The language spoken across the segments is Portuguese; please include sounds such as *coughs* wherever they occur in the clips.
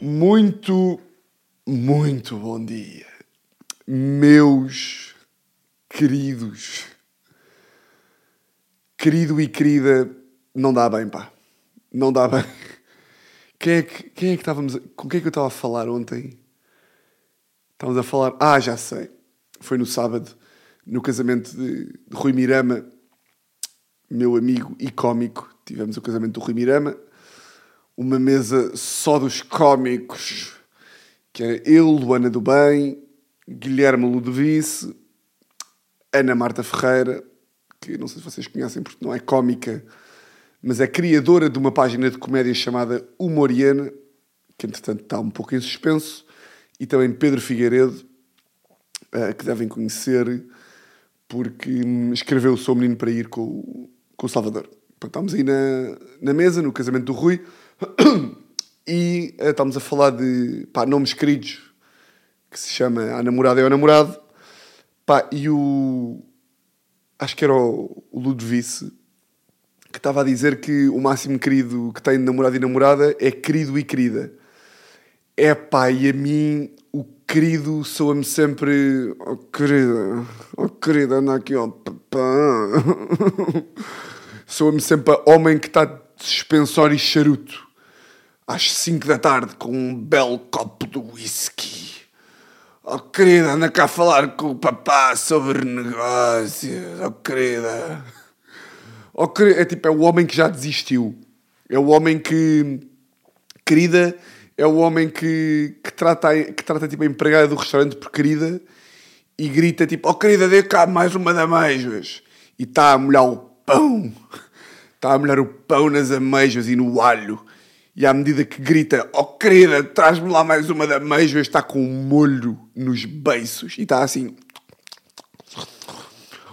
Muito, muito bom dia, meus queridos. Querido e querida, não dá bem, pá. Não dá bem. Quem é que, quem é que estávamos. Com quem é que eu estava a falar ontem? Estávamos a falar. Ah, já sei. Foi no sábado, no casamento de, de Rui Mirama, meu amigo e cómico. Tivemos o casamento do Rui Mirama. Uma mesa só dos cómicos, que era eu, Luana do Bem, Guilherme Ludovice, Ana Marta Ferreira, que não sei se vocês conhecem porque não é cómica, mas é criadora de uma página de comédia chamada Humoriana, que entretanto está um pouco em suspenso, e também Pedro Figueiredo, eh, que devem conhecer, porque hum, escreveu Sou Menino para Ir com, o- o Salvador. Portanto, estamos aí na, na mesa, no casamento do Rui, *coughs* e eh, estamos a falar de pá, nomes queridos, que se chama A Namorada é o Namorado, pá, e o... acho que era o, o Ludovice, que estava a dizer que o máximo querido que tem de namorado e namorada é querido e querida. É pá, e a mim o querido soa-me sempre. Oh querida, oh querida, anda aqui, papá. *laughs* soa-me sempre a homem que está de suspensório e charuto. Às 5 da tarde, com um belo copo de whisky. Oh querida, anda cá a falar com o papá sobre negócios. Oh querida. Oh, queri- é tipo, é o homem que já desistiu. É o homem que. Querida, é o homem que, que trata, que trata tipo, a empregada do restaurante por querida e grita tipo: Oh querida, dê cá mais uma de ameijoas. E está a molhar o pão. Está a molhar o pão nas ameijoas e no alho. E à medida que grita: Oh querida, traz-me lá mais uma de ameijoas, está com um molho nos beiços. E está assim: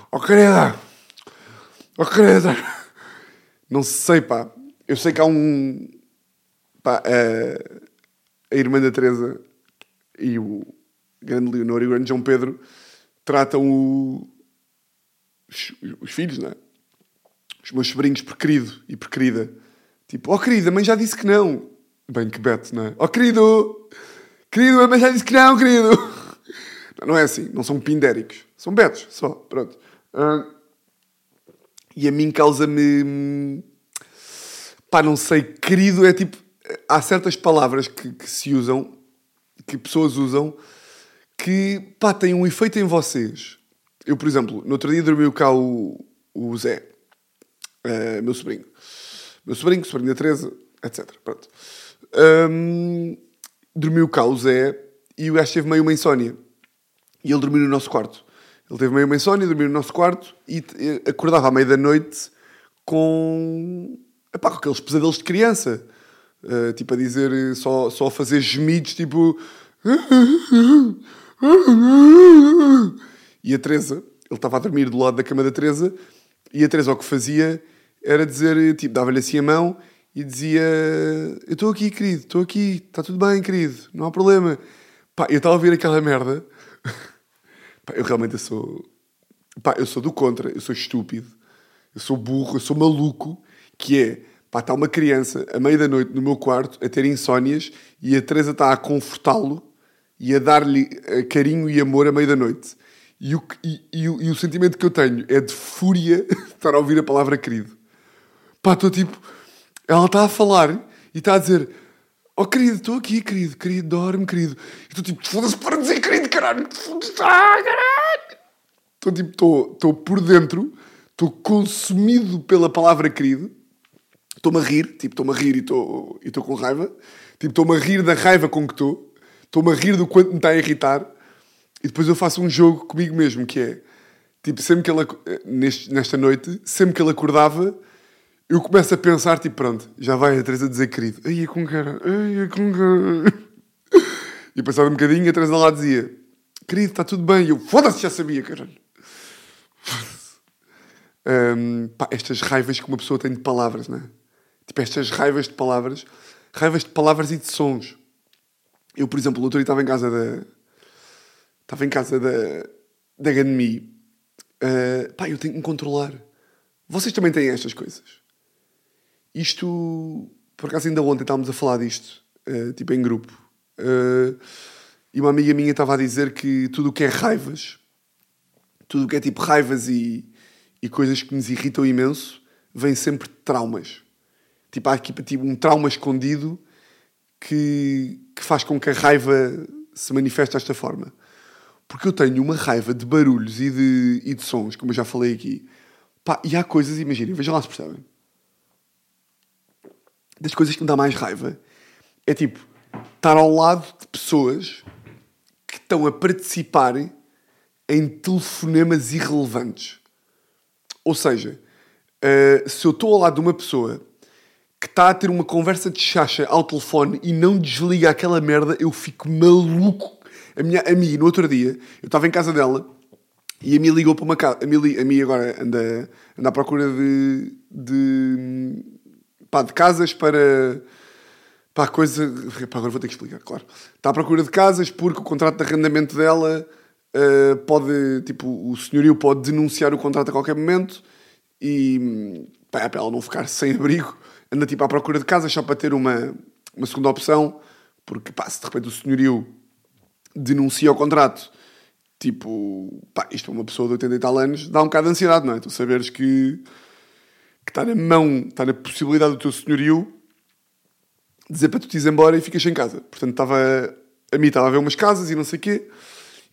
Oh querida. Oh, querida. Não sei, pá. Eu sei que há um. Pá, a, a irmã da Teresa e o grande Leonor e o grande João Pedro tratam o, os, os filhos, não é? Os meus sobrinhos por querido e por querida. Tipo, oh querida, a mãe já disse que não. Bem, que beto, não é? Oh querido! Querido, a mãe já disse que não, querido! *laughs* Não, não é assim, não são pindéricos. São betos, só. Pronto. Ah, e a mim causa-me. Pá, não sei, querido é tipo. Há certas palavras que, que se usam, que pessoas usam, que pá, têm um efeito em vocês. Eu, por exemplo, no outro dia dormiu cá o, o Zé, eh, meu sobrinho. Meu sobrinho, da Teresa, etc. Pronto. Hum, dormiu cá o Zé e o gajo teve meio uma insónia. E ele dormiu no nosso quarto. Ele teve meio uma insónia, dormiu no nosso quarto e t- acordava à meia da noite com, epá, com aqueles pesadelos de criança. Uh, tipo a dizer, eh, só, só a fazer gemidos, tipo. *laughs* E a Teresa, ele estava a dormir do lado da cama da Teresa, e a Teresa o que fazia era dizer, tipo, dava-lhe assim a mão e dizia: Eu estou aqui, querido, estou aqui, está tudo bem, querido, não há problema. Pá, eu estava a ouvir aquela merda. *laughs* Pá, eu realmente sou. Pá, eu sou do contra, eu sou estúpido, eu sou burro, eu sou maluco, que é. Pá, está uma criança à meia da noite no meu quarto a ter insónias e a Teresa está a confortá-lo e a dar-lhe eh, carinho e amor à meia da noite. E o, e, e e o sentimento que eu tenho é de fúria *laughs* estar a ouvir a palavra querido. Pá, estou tipo. Ela está a falar e está a dizer: Oh querido, estou aqui, querido, querido, dorme, querido. E estou tipo: Foda-se, para dizer querido, caralho. Foda-se, ah, caralho. Estou tipo: Estou estou por dentro, estou consumido pela palavra querido. Estou-me a rir, tipo, estou-me a rir e estou e estou com raiva. Tipo, estou-me a rir da raiva com que estou. Estou-me a rir do quanto me está a irritar. E depois eu faço um jogo comigo mesmo, que é... Tipo, sempre que ele... ac- Neste, nesta noite, sempre que ele acordava, eu começo a pensar, tipo, pronto, já vai a Teresa dizer querido. Ai, é com cara, ai, é com cara. *laughs* E passado um bocadinho, a Teresa lá dizia, querido, está tudo bem. E eu, foda-se, já sabia, caralho. *laughs* Hum, pá, estas raivas que uma pessoa tem de palavras, não é? Tipo, estas raivas de palavras, raivas de palavras e de sons. Eu, por exemplo, o outro dia estava em casa da. Estava em casa da. da Ganmi. Uh, pá, eu tenho que me controlar. Vocês também têm estas coisas. Isto. por acaso ainda ontem estávamos a falar disto, uh, tipo em grupo, uh, e uma amiga minha estava a dizer que tudo o que é raivas, tudo o que é tipo raivas e, e coisas que nos irritam imenso, vem sempre de traumas. Tipo, há aqui tipo, um trauma escondido que, que faz com que a raiva se manifeste desta forma. Porque eu tenho uma raiva de barulhos e de, e de sons, como eu já falei aqui. Pá, e há coisas, imaginem, vejam lá se percebem. Das coisas que me dá mais raiva é tipo estar ao lado de pessoas que estão a participar em telefonemas irrelevantes. Ou seja, uh, se eu estou ao lado de uma pessoa que está a ter uma conversa de chacha ao telefone e não desliga aquela merda, eu fico maluco. A minha amiga, no outro dia, eu estava em casa dela e a minha ligou para uma casa. A minha, a minha agora anda, anda à procura de, de, pá, de casas para. Pá, coisa. Pá, agora vou ter que explicar, claro. Está à procura de casas porque o contrato de arrendamento dela uh, pode. Tipo, o senhorio pode denunciar o contrato a qualquer momento e. Pá, é para ela não ficar sem abrigo anda tipo à procura de casa só para ter uma, uma segunda opção, porque pá, se de repente o senhorio denuncia o contrato, tipo, pá, isto é uma pessoa de 80 e tal anos, dá um bocado de ansiedade, não é? Tu saberes que, que está na mão, está na possibilidade do teu senhorio dizer para tu te ir embora e ficas em casa. Portanto, estava, a mim estava a ver umas casas e não sei o quê,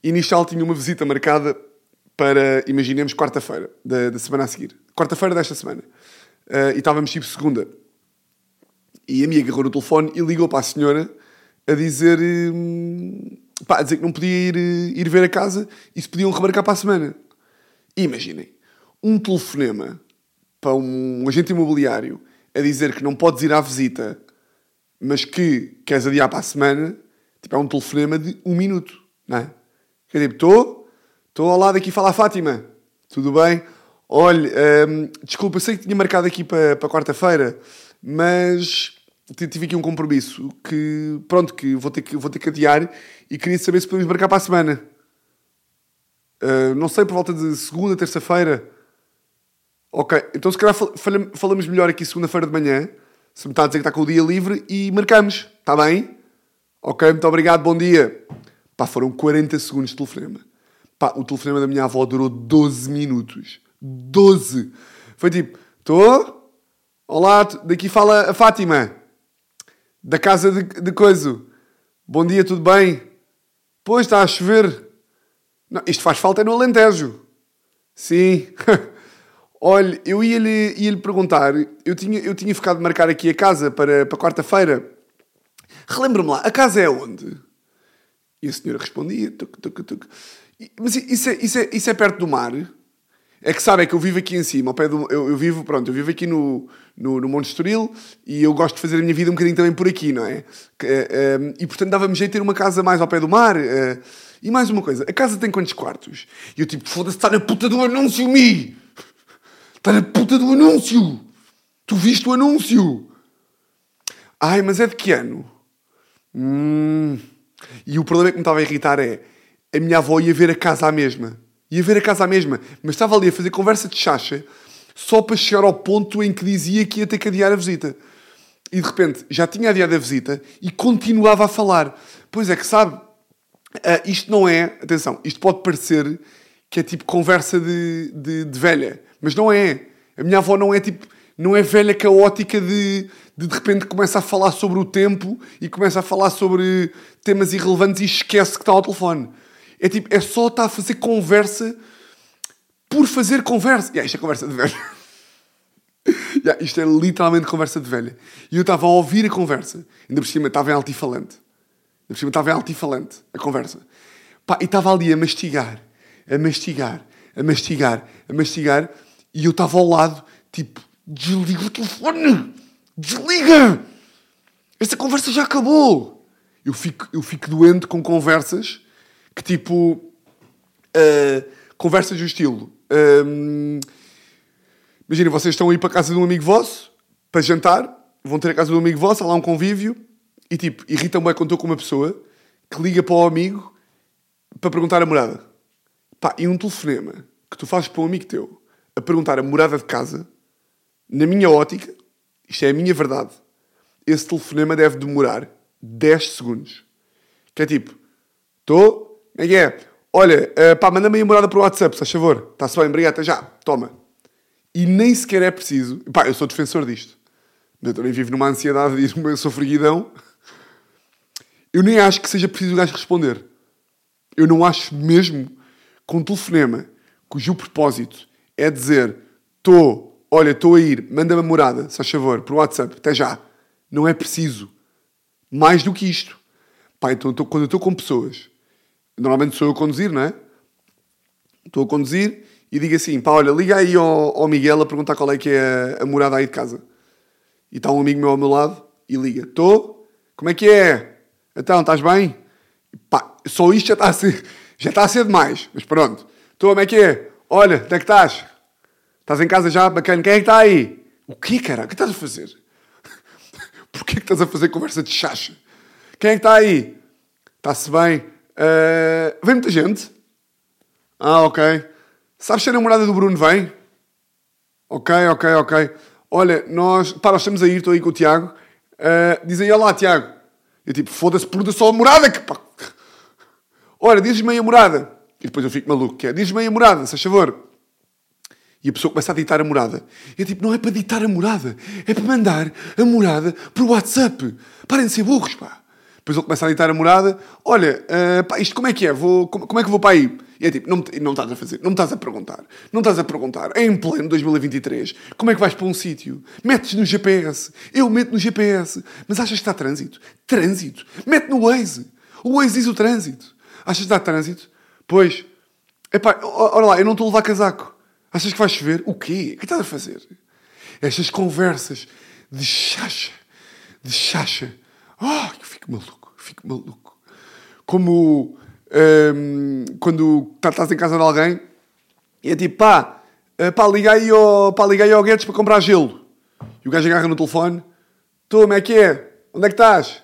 e nisto tinha uma visita marcada para, imaginemos, quarta-feira da, da semana a seguir. Quarta-feira desta semana. Uh, e estávamos tipo segunda. E a minha agarrou no telefone e ligou para a senhora a dizer, hum, pá, a dizer que não podia ir, ir ver a casa e se podiam remarcar para a semana. E imaginem, um telefonema para um agente imobiliário a dizer que não podes ir à visita, mas que queres adiar para a semana, tipo, é um telefonema de um minuto, não é? Que é tipo, estou, estou ao lado aqui, fala a Fátima, tudo bem? Olha, hum, desculpa, sei que tinha marcado aqui para, para quarta-feira, mas tive aqui um compromisso que, pronto, que vou ter que, vou ter que adiar e queria saber se podemos marcar para a semana. Uh, não sei, por volta de segunda, terça-feira. Ok, então se calhar falamos melhor aqui segunda-feira de manhã, se me está a dizer que está com o dia livre e marcamos, está bem? Ok, muito obrigado, bom dia. Pá, foram 40 segundos de telefonema. Pá, o telefonema da minha avó durou 12 minutos. 12! Foi tipo, estou? Olá, daqui fala a Fátima da casa de, de coisa. Bom dia, tudo bem? Pois, está a chover. Não, isto faz falta é no Alentejo. Sim. *laughs* Olha, eu ia-lhe ia -lhe perguntar, eu tinha, eu tinha ficado de marcar aqui a casa para, para quarta-feira. Relembra-me lá, a casa é onde? E a senhora respondia, tuc, tuc, tuc. Mas isso é, isso, é, isso é perto do mar? É que sabe, é que eu vivo aqui em cima, ao pé do. Eu, eu vivo, pronto, eu vivo aqui no, no, no Monte Estoril e eu gosto de fazer a minha vida um bocadinho também por aqui, não é? Uh, e portanto dava-me jeito de ter uma casa mais ao pé do mar. Uh, e mais uma coisa, a casa tem quantos quartos? E eu tipo, foda-se, está na puta do anúncio, Mi! Está na puta do anúncio! Tu viste o anúncio? Ai, mas é de que ano? Hum. E o problema que me estava a irritar é a minha avó ia ver a casa à mesma ia ver a casa à mesma, mas estava ali a fazer conversa de chacha só para chegar ao ponto em que dizia que ia ter que adiar a visita. E de repente já tinha adiado a visita e continuava a falar. Pois é que sabe, uh, isto não é, atenção, isto pode parecer que é tipo conversa de, de, de, velha, mas não é. A minha avó não é tipo, não é velha caótica de, de de repente começa a falar sobre o tempo e começa a falar sobre temas irrelevantes e esquece que está ao telefone. É tipo, é só estar a fazer conversa por fazer conversa. Yeah, isto é conversa de velho. *laughs* yeah, isto é literalmente conversa de velha. E eu estava a ouvir a conversa. Ainda por cima estava em altifalante. Ainda por cima estava em altifalante a conversa. Pá, e estava ali a mastigar, a mastigar, a mastigar, a mastigar. E eu estava ao lado, tipo, desliga o telefone! Desliga! Esta conversa já acabou! Eu fico, eu fico doente com conversas que tipo. Uh, conversas do estilo. Um, Imaginem, vocês estão a ir para a casa de um amigo vosso para jantar, vão ter a casa de um amigo vosso, há lá um convívio, e tipo, irritam bem quando estou com uma pessoa que liga para o amigo para perguntar a morada. Pá, e um telefonema que tu fazes para um amigo teu a perguntar a morada de casa, na minha ótica, isto é a minha verdade, esse telefonema deve demorar 10 segundos. Que é tipo, estou, é que é? Olha, uh, pá, manda-me a morada para o WhatsApp, se faz favor. Está-se bem, obrigado, até já. Toma. E nem sequer é preciso. Pá, eu sou defensor disto. Eu também vivo numa ansiedade e *laughs* uma sofreguidão. Eu nem acho que seja preciso o gajo responder. Eu não acho mesmo com um telefonema cujo propósito é dizer estou, olha, estou a ir, manda-me a morada, se faz favor, por WhatsApp, até já. Não é preciso. Mais do que isto. Pá, então quando eu estou com pessoas, normalmente sou eu a conduzir, não é? Estou a conduzir e digo assim, pá, olha, liga aí ao, ao Miguel a perguntar qual é que é a, a morada aí de casa. E está um amigo meu ao meu lado e liga, estou, como é que é? Então, estás bem? Pá, só isto já está a ser, *laughs* já está a ser demais. Mas pronto. Estou, como é que é? Olha, onde é que estás? Estás em casa já? Bacana. Quem é que está aí? O quê, cara? O que estás a fazer? *laughs* Porquê que estás a fazer conversa de chacha? Quem é que está aí? Está-se bem? Uh, vem muita gente? Ah, ok. Sabes se a namorada do Bruno vem? Ok, ok, ok. Olha, nós... Pá, nós estamos a ir, estou aí com o Tiago. Uh, dizem, olá, Tiago. Eu tipo, foda-se, pergunta só a morada. Que, pá. Diz-me aí a morada. E depois eu fico maluco, que é, aí a morada, se favor. E a pessoa começa a ditar a morada. E eu tipo, não é para ditar a morada, é para mandar a morada para o WhatsApp. Parem de ser burros, pá. Depois ele começa a ditar a morada. Olha, uh, pá, isto como é que é? Vou, como, como, é que vou para aí? E é tipo, não, não estás a fazer, não estás a perguntar. Não estás a perguntar. É em pleno 2023. Como é que vais para um sítio? Metes no GPS. Eu meto no GPS. Mas achas que está trânsito? Trânsito. Mete no Waze. O Waze diz o trânsito. Achas que está trânsito? Pois. Epá, olha lá, eu não estou a levar casaco. Achas que vai chover? O quê? O que estás a fazer? Estas conversas de chacha, de chacha. Oh, eu fico maluco, fico maluco. Como um, quando tá, estás em casa de alguém e é tipo, pá, eh, pá, liga aí ao, pá, liga aí ao Guedes para comprar gelo. E o gajo agarra no telefone. Tu, como é que é? Onde é que estás?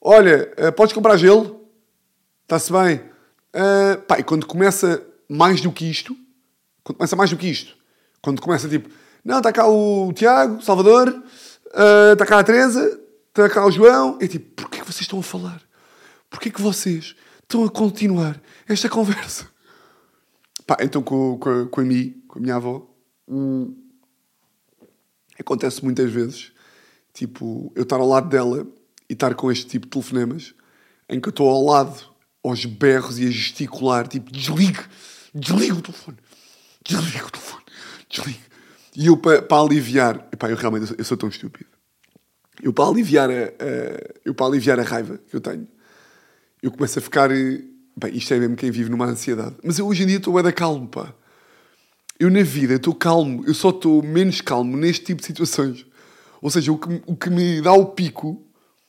Olha, uh, podes comprar gelo? Está-se bem. Uh, pá, e quando começa mais do que isto, quando começa mais do que isto, quando começa tipo, não, está cá o Tiago, Salvador, uh, está cá a Teresa, está cá o João, é tipo, porquê que vocês estão a falar? Porquê que vocês estão a continuar esta conversa? Pá, então com, com, com a mim, com a minha avó, hum, acontece muitas vezes, tipo, eu estar ao lado dela e estar com este tipo de telefonemas, em que eu estou ao lado, aos berros e a gesticular, tipo, desligue, desligue o telefone, desligue o telefone, desligue. E eu, para, para aliviar, epá, eu realmente eu sou tão estúpido. Eu, para aliviar a, a, eu, para aliviar a raiva que eu tenho, eu começo a ficar. Bem, isto é mesmo quem vive numa ansiedade. Mas eu hoje em dia estou a da calmo, pá. Eu na vida estou calmo, eu só estou menos calmo neste tipo de situações. Ou seja, o que, o que me dá o pico,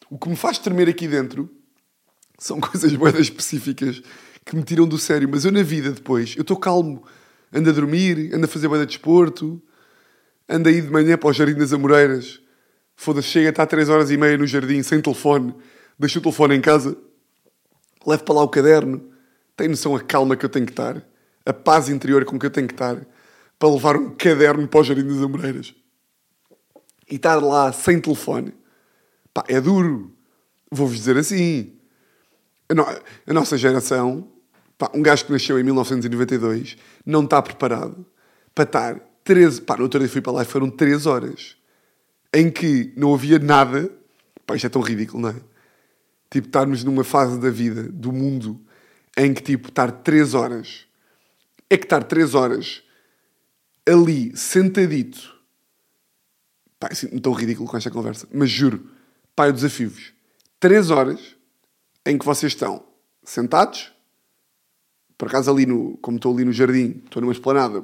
o que me faz tremer aqui dentro, são *laughs* coisas bem específicas que me tiram do sério. Mas eu na vida depois, eu estou calmo. Ando a dormir, ando a fazer bem de desporto, ando a ir de manhã para o Jardim das Amoreiras. Foda-se, chega, está 3 horas e meia no jardim, sem telefone, deixo o telefone em casa, levo para lá o caderno, tenho noção a calma que eu tenho que estar, a paz interior com que eu tenho que estar, para levar um caderno para o Jardim das Amoreiras. E estar lá sem telefone, pá, é duro. Vou-vos dizer assim. A, no a nossa geração, pá, um gajo que nasceu em 1992, não está preparado para estar 13. Pá, no outro dia fui para lá e foram 3 horas em que não havia nada. Pá, isto é tão ridículo, não é? Tipo, estarmos numa fase da vida, do mundo, em que, tipo, estar três horas. É que estar três horas ali, sentadito. Pá, é assim, tão ridículo com esta conversa. Mas juro, pá, eu desafio-vos. Três horas em que vocês estão sentados. Por acaso, ali no, como estou ali no jardim, estou numa esplanada,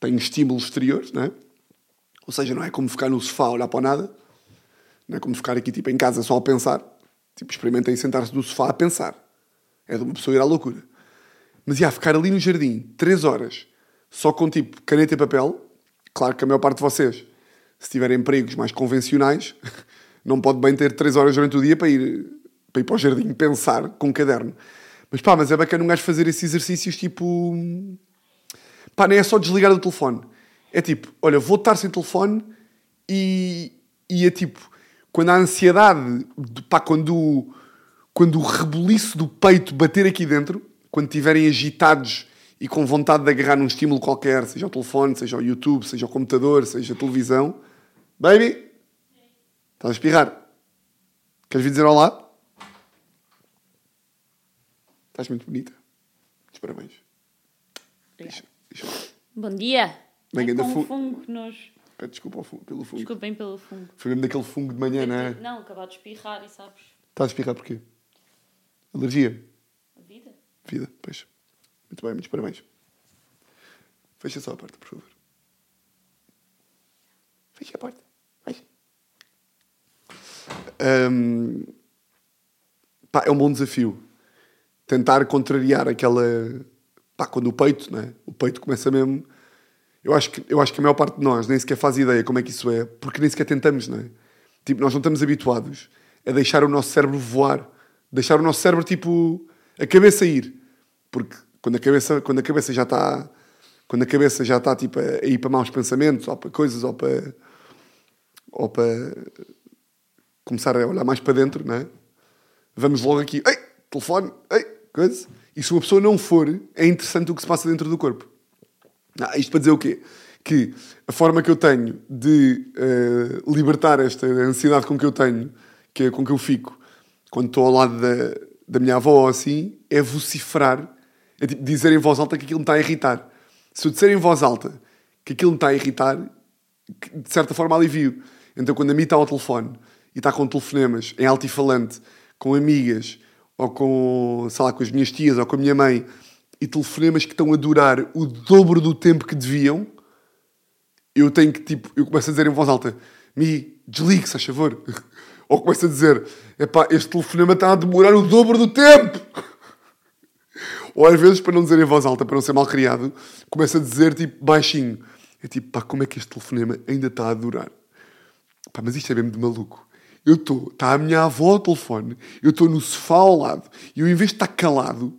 tenho estímulos exteriores, não é? Ou seja, não é como ficar no sofá a olhar para nada. Não é como ficar aqui, tipo, em casa só a pensar. Tipo, experimentem sentar-se no sofá a pensar. É de uma pessoa ir à loucura. Mas ia ficar ali no jardim, três horas, só com tipo caneta e papel. Claro que a maior parte de vocês, se tiverem empregos mais convencionais, *laughs* não pode bem ter três horas durante o dia para ir para, ir para o jardim pensar com um caderno. Mas pá, mas é bacana um gajo fazer esses exercícios tipo. Pá, nem é só desligar o telefone. É tipo, olha, vou estar sem telefone e, e é tipo, quando a ansiedade, de- pá, quando, quando o rebuliço do peito bater aqui dentro, quando estiverem agitados e com vontade de agarrar num estímulo qualquer, seja o telefone, seja o YouTube, seja o computador, seja a televisão, baby, estás a espirrar. Queres vir dizer olá? Estás muito bonita. Muitos parabéns. Bom dia. Bem, Ai, ganda com fu- um fungo, que. Pede desculpa fungo- pelo fungo. Desculpem pelo fungo. Foi mesmo daquele fungo de manhã, não é? Não, acabou de espirrar e sabes. Estás a espirrar porquê? Alergia? A vida. Vida, pois. Muito bem, muitos parabéns. Fecha só a porta, por favor. Fecha a porta. Fecha. Ahm, pá, é um bom desafio. Tentar contrariar aquela. Pá, quando o peito, né? O peito começa mesmo. Eu acho, que, eu acho que a maior parte de nós nem sequer faz ideia como é que isso é, porque nem sequer tentamos, não é? Tipo, nós não estamos habituados a deixar o nosso cérebro voar. Deixar o nosso cérebro, tipo, a cabeça ir. Porque quando a cabeça, quando a cabeça já está. Quando a cabeça já está, tipo, a ir para maus pensamentos, ou para coisas, ou para. ou para. começar a olhar mais para dentro, não é? Vamos logo aqui, ei, telefone, ei, coisa. E se uma pessoa não for, é interessante o que se passa dentro do corpo. Ah, isto para dizer o quê? Que a forma que eu tenho de eh, libertar esta ansiedade com que eu tenho, que é com que eu fico, quando estou ao lado da, da minha avó assim, é vociferar, é tipo dizer em voz alta que aquilo me está a irritar. Se eu disser em voz alta que aquilo me está a irritar, de certa forma alivio. Então quando a mim está ao telefone e está com telefonemas em altifalante, com amigas, ou com, sei lá, com as minhas tias ou com a minha mãe, e telefonemas que estão a durar o dobro do tempo que deviam, eu tenho que, tipo, eu começo a dizer em voz alta, Mi, desligue, se faz favor. *laughs* Ou começo a dizer, epá, este telefonema está a demorar o dobro do tempo. *laughs* Ou às vezes, para não dizer em voz alta, para não ser mal criado, começo a dizer, tipo, baixinho. É tipo, pá, como é que este telefonema ainda está a durar? Pá, mas isto é mesmo de maluco. Eu estou, está a minha avó ao telefone, eu estou no sofá ao lado, e eu em vez de estar calado,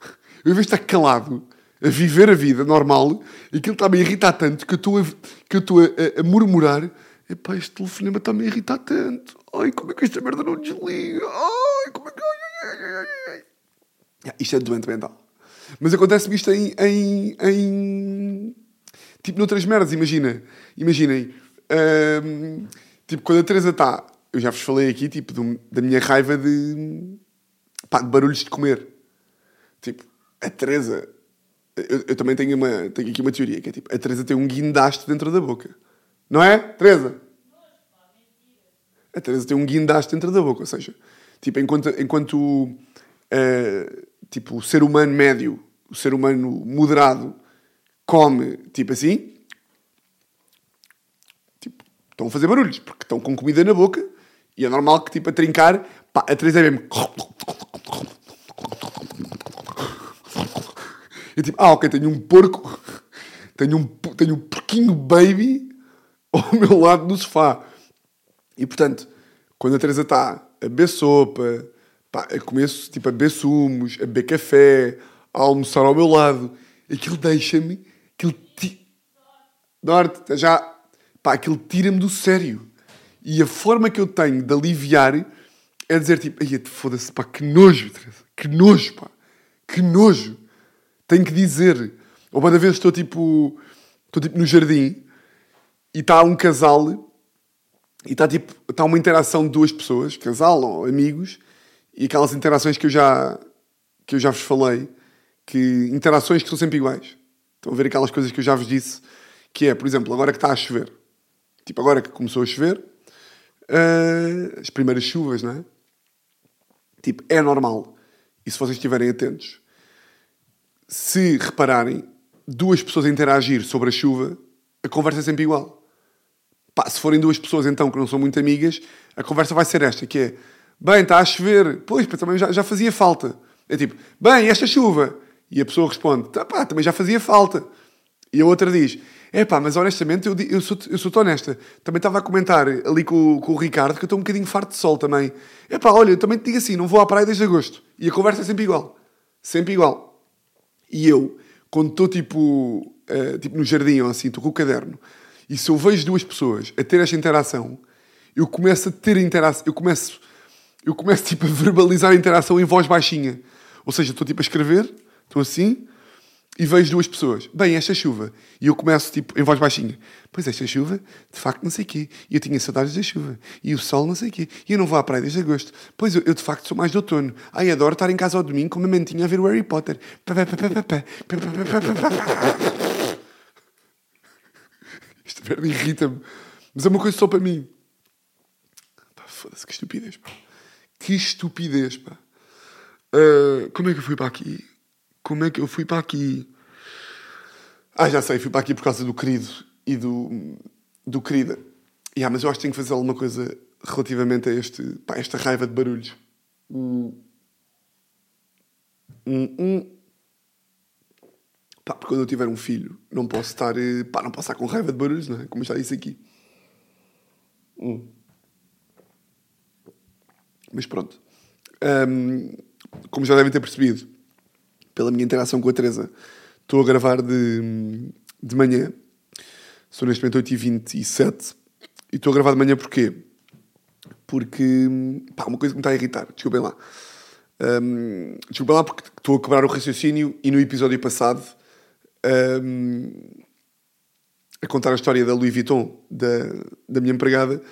*laughs* eu em vez de estar calado, a viver a vida normal, aquilo está-me a irritar tanto que eu estou a, que eu estou a, a, murmurar, epá, este telefonema está-me a irritar tanto. Ai, como é que esta merda não desliga? Ai, como é que... Ai, ai, ai, ai, ai. Ah, Isto é doente mental. Mas acontece-me isto em, em, em... Tipo, noutras merdas, imagina. Imaginem. hum, tipo, quando a Teresa está... Eu já vos falei aqui, tipo, do- da minha raiva de... Pá, de barulhos de comer. Tipo, a Teresa... Eu, eu também tenho, uma, tenho aqui uma teoria, que é tipo... A Teresa tem um guindaste dentro da boca. Não é, Teresa? A Teresa tem um guindaste dentro da boca, ou seja, tipo, enquanto, enquanto eh, tipo, o ser humano médio, o ser humano moderado, come tipo assim, tipo, estão a fazer barulhos, porque estão com comida na boca e é normal que, tipo, a trincar, pá, a Teresa é mesmo. É tipo, ah, ok, tenho um porco, tenho um, tenho um porquinho baby ao meu lado no sofá. E portanto, quando a Teresa está a beber sopa, pá, a comer, tipo, a beber sumos, a beber café, a almoçar ao meu lado, aquilo deixa-me, aquilo ti... Norte, já, pá, aquilo tira-me do sério. E a forma que eu tenho de aliviar é dizer tipo, ai, foda-se, pá, que nojo, Teresa, que nojo, pá, que nojo. Tenho que dizer. Ou cada vez estou tipo, estou tipo no jardim e está um casal e está tipo, está uma interação de duas pessoas, casal ou amigos, e aquelas interações que eu já que eu já vos falei, que interações que são sempre iguais. Estão a ver aquelas coisas que eu já vos disse, que é, por exemplo, agora que está a chover. Tipo, agora que começou a chover, ah, as primeiras chuvas, não é? Tipo, é normal. E se vocês estiverem atentos, se repararem, duas pessoas a interagir sobre a chuva, a conversa é sempre igual. Pá, se forem duas pessoas então que não são muito amigas, a conversa vai ser esta, que é bem, está a chover, pois, também já, já fazia falta. É tipo, bem, esta chuva? E a pessoa responde, tá, pá, também já fazia falta. E a outra diz, é pá, mas honestamente eu, eu sou eu sou honesta. Também estava a comentar ali com, com o Ricardo que eu estou um bocadinho farto de sol também. É pá, olha, eu também te digo assim, não vou à praia desde agosto. E a conversa é sempre igual. Sempre igual. E eu, quando estou tipo, eh, tipo no jardim ou assim, estou com o caderno, e se eu vejo duas pessoas a ter esta interação, eu começo a ter interação, eu começo, eu começo tipo a verbalizar a interação em voz baixinha. Ou seja, estou tipo a escrever, estou assim, e vejo duas pessoas. Bem, esta chuva. E eu começo, tipo, em voz baixinha. Pois esta chuva, de facto, não sei o quê. E eu tinha saudades da chuva. E o sol, não sei o quê. E eu não vou à praia desde agosto. Pois eu, eu, de facto, sou mais de outono. Ai, adoro estar em casa ao domingo com uma mantinha a ver o Harry Potter. Esta merda irrita-me. Mas é uma coisa só para mim. Pá, foda-se, que estupidez, pá. Que estupidez, pá. Uh, como é que eu fui para aqui? Como é que eu fui para aqui? Ah, já sei, fui para aqui por causa do querido e do, do querida. Yeah, mas eu acho que tenho que fazer alguma coisa relativamente a este, pá, esta raiva de barulhos. Hum. Hum, hum. Pá, porque quando eu tiver um filho, não posso estar, eh, pá, não posso estar com raiva de barulhos, não é? Como já disse aqui. Hum. Mas pronto. Um, como já devem ter percebido, pela minha interação com a Teresa, estou a gravar de, de manhã. Sou neste momento 8h27 e estou a gravar de manhã porquê? Porque, pá, uma coisa que me está a irritar, desculpem lá. Um, lá porque estou a quebrar o raciocínio e no episódio passado um, a contar a história da Louis Vuitton, da, da minha empregada,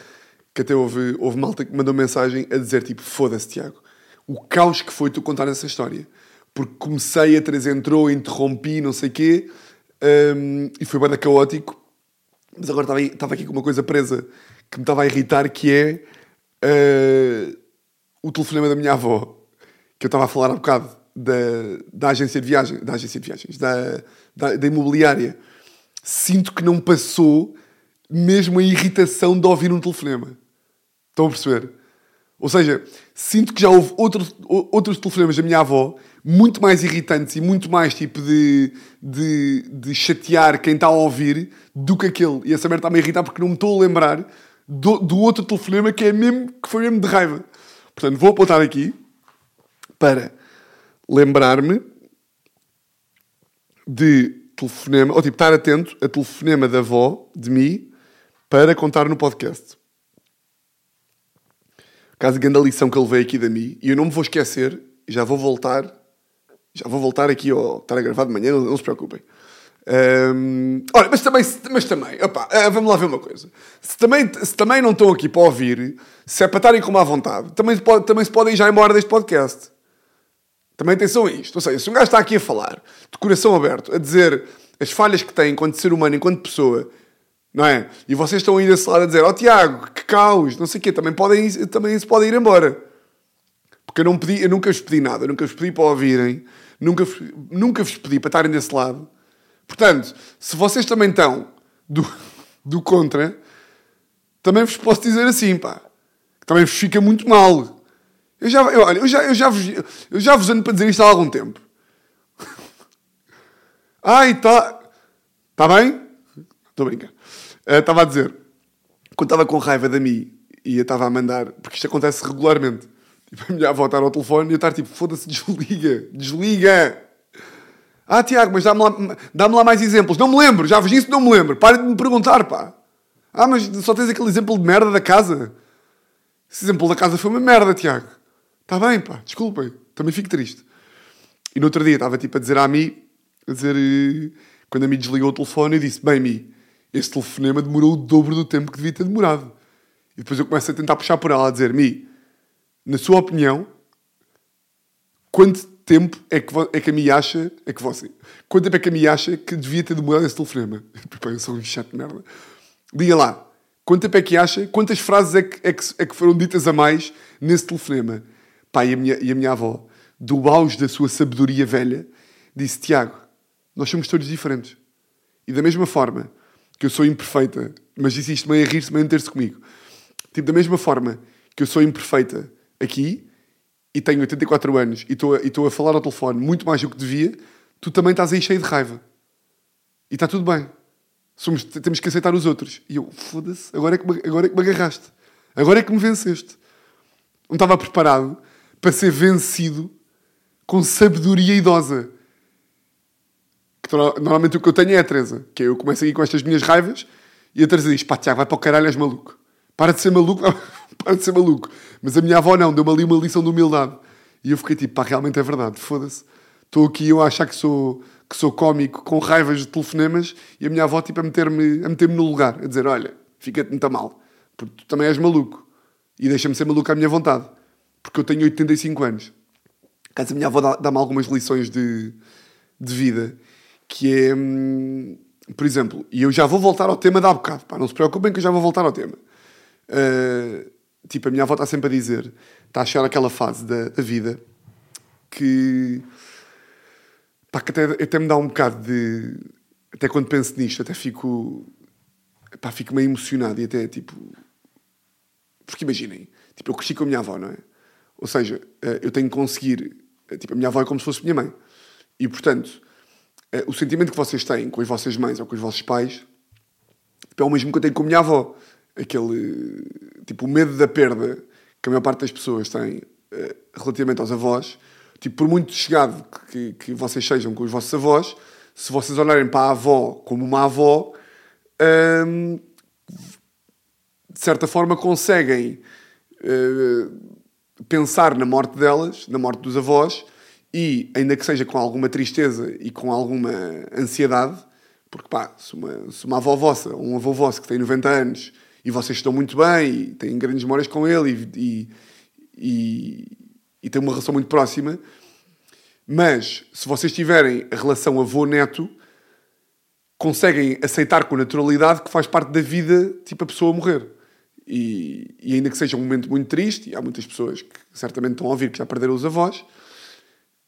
que até houve, houve malta que mandou mensagem a dizer tipo, foda-se Tiago, o caos que foi tu contar essa história. Porque comecei, a Teresa entrou, interrompi, não sei o quê, um, e foi bem caótico. Mas agora estava, estava aqui com uma coisa presa que me estava a irritar, que é uh, o telefonema da minha avó, que eu estava a falar há bocado, da, da agência de viagens, da agência de viagens, da, da, da imobiliária. Sinto que não passou mesmo a irritação de ouvir um telefonema. Estão a perceber? Ou seja, sinto que já houve outros, outros telefonemas da minha avó muito mais irritantes e muito mais tipo de, de, de chatear quem está a ouvir do que aquele. E essa merda está-me a irritar porque não me estou a lembrar do, do outro telefonema que, é mesmo, que foi mesmo de raiva. Portanto, vou apontar aqui para lembrar-me de telefonema, ou tipo, estar atento a telefonema da avó, de mim, para contar no podcast. Caso grande lição que ele veio aqui da mim, e eu não me vou esquecer, já vou voltar já vou voltar aqui ao estar a gravar de manhã, não, não se preocupem. Um, olha, mas também, mas também opa, uh, vamos lá ver uma coisa. Se também, se também não estão aqui para ouvir, se é para estarem com má vontade, também, também se podem ir já embora deste podcast. Também atenção a isto. Ou seja, se um gajo está aqui a falar, de coração aberto, a dizer as falhas que tem enquanto ser humano, enquanto pessoa, não é? E vocês estão aí desse lado a dizer, ó oh, Tiago, que caos, não sei o quê, também, podem, também se podem ir embora. Porque eu, não pedi, eu nunca vos pedi nada, eu nunca vos pedi para ouvirem nunca, nunca vos pedi para estarem desse lado. Portanto, se vocês também estão do, do contra, também vos posso dizer assim, pá. Também vos fica muito mal. Eu já, eu, olha, eu já, eu, já vos, eu já vos ando para dizer isto há algum tempo. *laughs* Ai, está. Está bem? Estou a brincar. Uh, estava a dizer, quando estava com raiva da mim e eu estava a mandar, porque isto acontece regularmente, Tipo, a minha avó estar ao telefone e eu estar tipo, foda-se, *laughs* desliga, desliga. Ah, Tiago, mas dá-me lá, dá lá mais exemplos. Não me lembro, já vos disse, não me lembro. Parem de me perguntar, pá. Ah, mas só tens aquele exemplo de merda da casa. Esse exemplo da casa foi uma merda, Tiago. Está bem, pá, desculpem. Também fico triste. E no outro dia estava tipo a dizer à Mi, a dizer, eh, quando a Mi desligou o telefone, eu disse: Bem, Mi, este telefonema demorou o dobro do tempo que devia ter demorado. E depois eu começo a tentar puxar por ela, a dizer: Mi, na sua opinião, quanto tempo é que, é que a mim acha, é que você, quanto tempo é que a acha que devia ter demorado esse telefonema? *laughs* Eu sou um chato de merda. Diga lá, quanto tempo é que acha, quantas frases é que, é que, é que foram ditas a mais nesse telefonema? Pá, e a minha, e a minha avó, do auge da sua sabedoria velha, disse, Tiago, nós somos todos diferentes. E da mesma forma que eu sou imperfeita, mas isto meio a rir-se, meio a meter-se comigo. Tipo, da mesma forma que eu sou imperfeita aqui e tenho 84 anos e estou a falar ao telefone muito mais do que devia, tu também estás aí cheio de raiva. E está tudo bem. Somos, temos que aceitar os outros. E eu, foda-se, agora, é que agora é que me agarraste. Agora é que me venceste. Não estava preparado para ser vencido com sabedoria idosa. Que, normalmente o que eu tenho é a Teresa. Que é, eu começo aqui com estas minhas raivas e a Teresa diz: pá, Tiago, vai para o caralho, és maluco. para de ser maluco, *laughs* para de ser maluco. Mas a minha avó não, deu-me ali uma lição de humildade. E eu fiquei tipo, pá, realmente é verdade, foda-se. Estou aqui eu a achar que sou, que sou cómico, com raivas de telefonemas, e a minha avó tipo a meter-me a meter no lugar, a dizer, olha, fica-te muito mal, porque tu também és maluco. E deixa-me ser maluco à minha vontade. Porque eu tenho 85 anos. Caso a minha avó dá- dá-me algumas lições de, de vida, que é, hum, por exemplo, e eu já vou voltar ao tema há bocado, pá, não se preocupem que eu já vou voltar ao tema. Uh, tipo, a minha avó está sempre a dizer, está a chegar aquela fase da, da vida que, pá, que até, até me dá um bocado de. Até quando penso nisto, até fico. Pá, fico meio emocionado e até tipo. Porque imaginem, tipo, eu cresci com a minha avó, não é? Ou seja, eh, eu tenho que conseguir. eh, Tipo, a minha avó é como se fosse minha mãe. E portanto, o sentimento que vocês têm com as vossas mães ou com os vossos pais tipo, é o mesmo que eu tenho com a minha avó. Aquele. Tipo, o medo da perda que a maior parte das pessoas tem eh, relativamente aos avós. Tipo, por muito chegado que, que vocês sejam com os vossos avós, se vocês olharem para a avó como uma avó, hum, de certa forma conseguem eh, pensar na morte delas, na morte dos avós, e ainda que seja com alguma tristeza e com alguma ansiedade, porque pá, se uma, se uma avó vossa ou um avô vosso que tem 90 anos e vocês estão muito bem e têm grandes memórias com ele e, e, e, e têm uma relação muito próxima, mas se vocês tiverem a relação avô-neto, conseguem aceitar com naturalidade que faz parte da vida, tipo, a pessoa morrer. E, e ainda que seja um momento muito triste, e há muitas pessoas que certamente estão a ouvir que já perderam os avós,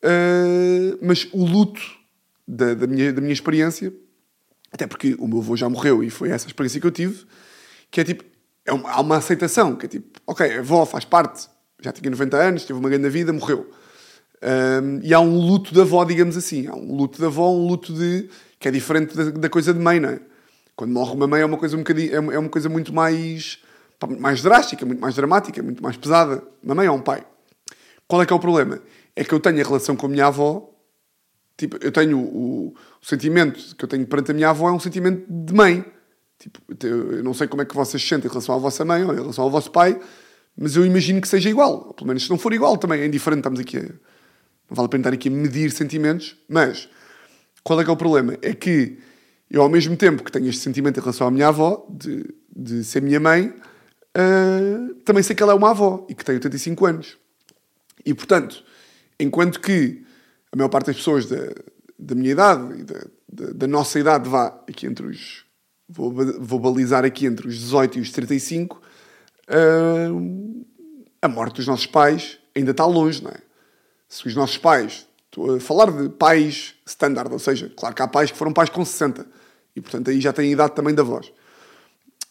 uh, mas o luto da, da, minha, da minha experiência, até porque o meu avô já morreu e foi essa a experiência que eu tive, que é tipo, é uma, há uma aceitação, que é tipo, ok, a avó faz parte, já tinha 90 anos, teve uma grande vida, morreu. Um, e há um luto da avó, digamos assim. Há um luto da avó, um luto de. que é diferente da, da coisa de mãe, não é? Quando morre uma mãe é uma coisa um bocadinho. é é uma coisa muito mais. mais drástica, muito mais dramática, muito mais pesada. Uma mãe é um pai. Qual é que é o problema? É que eu tenho a relação com a minha avó. Tipo, eu tenho o, o sentimento que eu tenho perante a minha avó é um sentimento de mãe. Tipo, eu não sei como é que vocês se sentem em relação à vossa mãe ou em relação ao vosso pai, mas eu imagino que seja igual. Ou pelo menos se não for igual também é indiferente. Estamos aqui a, não vale a pena estar aqui a medir sentimentos, mas qual é que é o problema? É que eu, ao mesmo tempo que tenho este sentimento em relação à minha avó, de, de ser minha mãe, ah, também sei que ela é uma avó e que tem 85 anos. E, portanto, enquanto que a maior parte das pessoas da, da minha idade e da, da, da nossa idade vá aqui entre os. Vou, vou balizar aqui entre os 18 e os 35, ah, a morte dos nossos pais ainda está longe, não é? Se os nossos pais, estou a falar de pais standard, ou seja, claro que há pais que foram pais com 60 e portanto aí já têm a idade também da voz.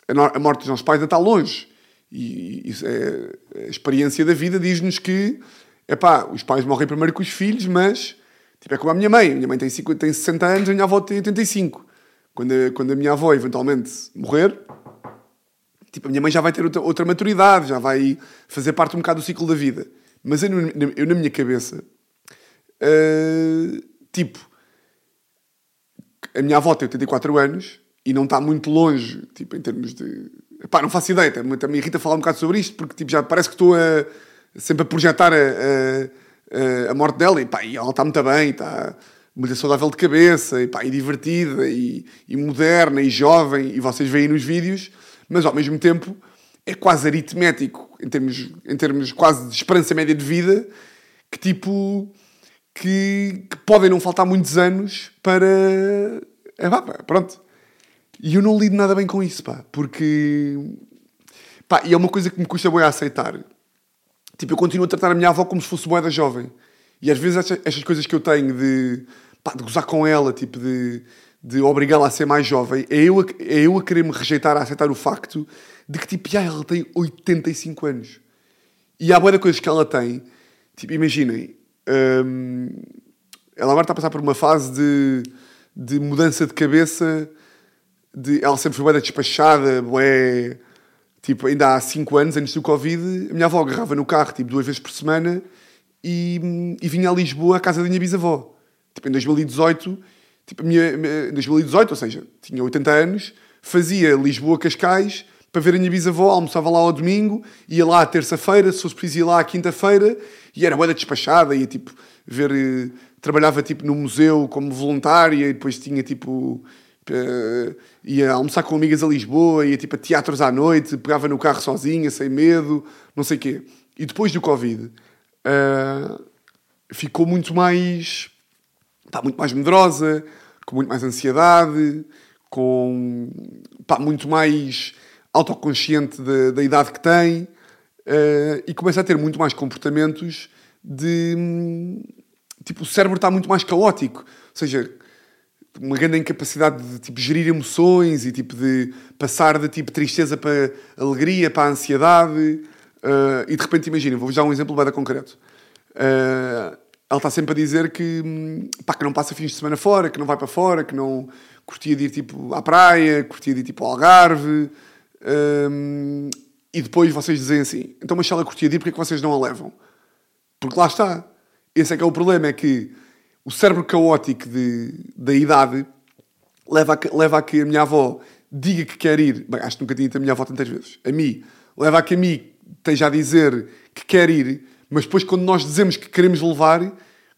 A, no- a morte dos nossos pais ainda está longe e isso é, a experiência da vida diz-nos que epá, os pais morrem primeiro que os filhos, mas tipo, é como a minha mãe. A minha mãe tem, 50, tem 60 anos, a minha avó tem 85. Quando a, quando a minha avó eventualmente morrer, tipo, a minha mãe já vai ter outra, outra maturidade, já vai fazer parte um bocado do ciclo da vida. Mas eu, eu, na minha cabeça, ah, tipo, a minha avó tem 84 anos e não está muito longe, tipo, em termos de. Pá, não faço ideia, também me irrita falar um bocado sobre isto, porque tipo, já parece que estou a, sempre a projetar a, a, a- morte dela e, pá, e ela está muito bem, está muito saudável de cabeça, e, pá, e divertida, e, e moderna, e jovem, e vocês veem nos vídeos, mas ao mesmo tempo é quase aritmético, em termos, em termos quase de esperança média de vida, que tipo que, que podem não faltar muitos anos para. É, pá, pronto. E eu não lido nada bem com isso, pá, porque. Pá, e é uma coisa que me custa bem a aceitar. Tipo, eu continuo a tratar a minha avó como se fosse boeda jovem. E às vezes estas, estas coisas que eu tenho de, pá, de gozar com ela, tipo, de, de obrigá-la a ser mais jovem, é eu, a, é eu a querer me rejeitar, a aceitar o facto de que, tipo, já ela tem 85 anos. E há boa coisas que ela tem. Tipo, imaginem. hum, ela agora está a passar por uma fase de, de mudança de cabeça. De, ela sempre foi da despachada, bué... Tipo, ainda há 5 anos, antes do Covid, a minha avó agarrava no carro, tipo, duas vezes por semana e, e vinha a Lisboa à casa da minha bisavó. Tipo, em 2018, tipo, a minha, em 2018, ou seja, tinha 80 anos, fazia Lisboa-Cascais, para ver a minha bisavó, almoçava lá ao domingo, ia lá à terça-feira, se fosse preciso ir lá à quinta-feira, e era boa despachada, ia tipo ver. eh, Trabalhava tipo no museu como voluntária, e depois tinha tipo. Eh, ia almoçar com amigas a Lisboa, ia tipo a teatros à noite, pegava no carro sozinha, sem medo, não sei o quê. E depois do Covid, eh, ficou muito mais. pá, muito mais medrosa, com muito mais ansiedade, com. pá, muito mais autoconsciente da, da idade que tem eh, e começa a ter muito mais comportamentos de. hum, tipo, o cérebro está muito mais caótico. Ou seja, uma grande incapacidade de tipo, gerir emoções e tipo, de passar de tipo, tristeza para alegria, para ansiedade. eh, e de repente, imagina, vou-vos dar um exemplo bem concreto. Eh, ela está sempre a dizer que, hum, pá, que não passa fins de semana fora, que não vai para fora, que não curtia de ir tipo, à praia, curtia de ir tipo, ao Algarve. hum, e depois vocês dizem assim: então, mas se ela curtia de ir, porque é que vocês não a levam? Porque lá está. Esse é que é o problema: é que o cérebro caótico de, da idade leva a, leva a que a minha avó diga que quer ir. Bem, acho que nunca tinha dito a minha avó tantas vezes. A mim. Leva a que a mim esteja a dizer que quer ir, mas depois, quando nós dizemos que queremos levar,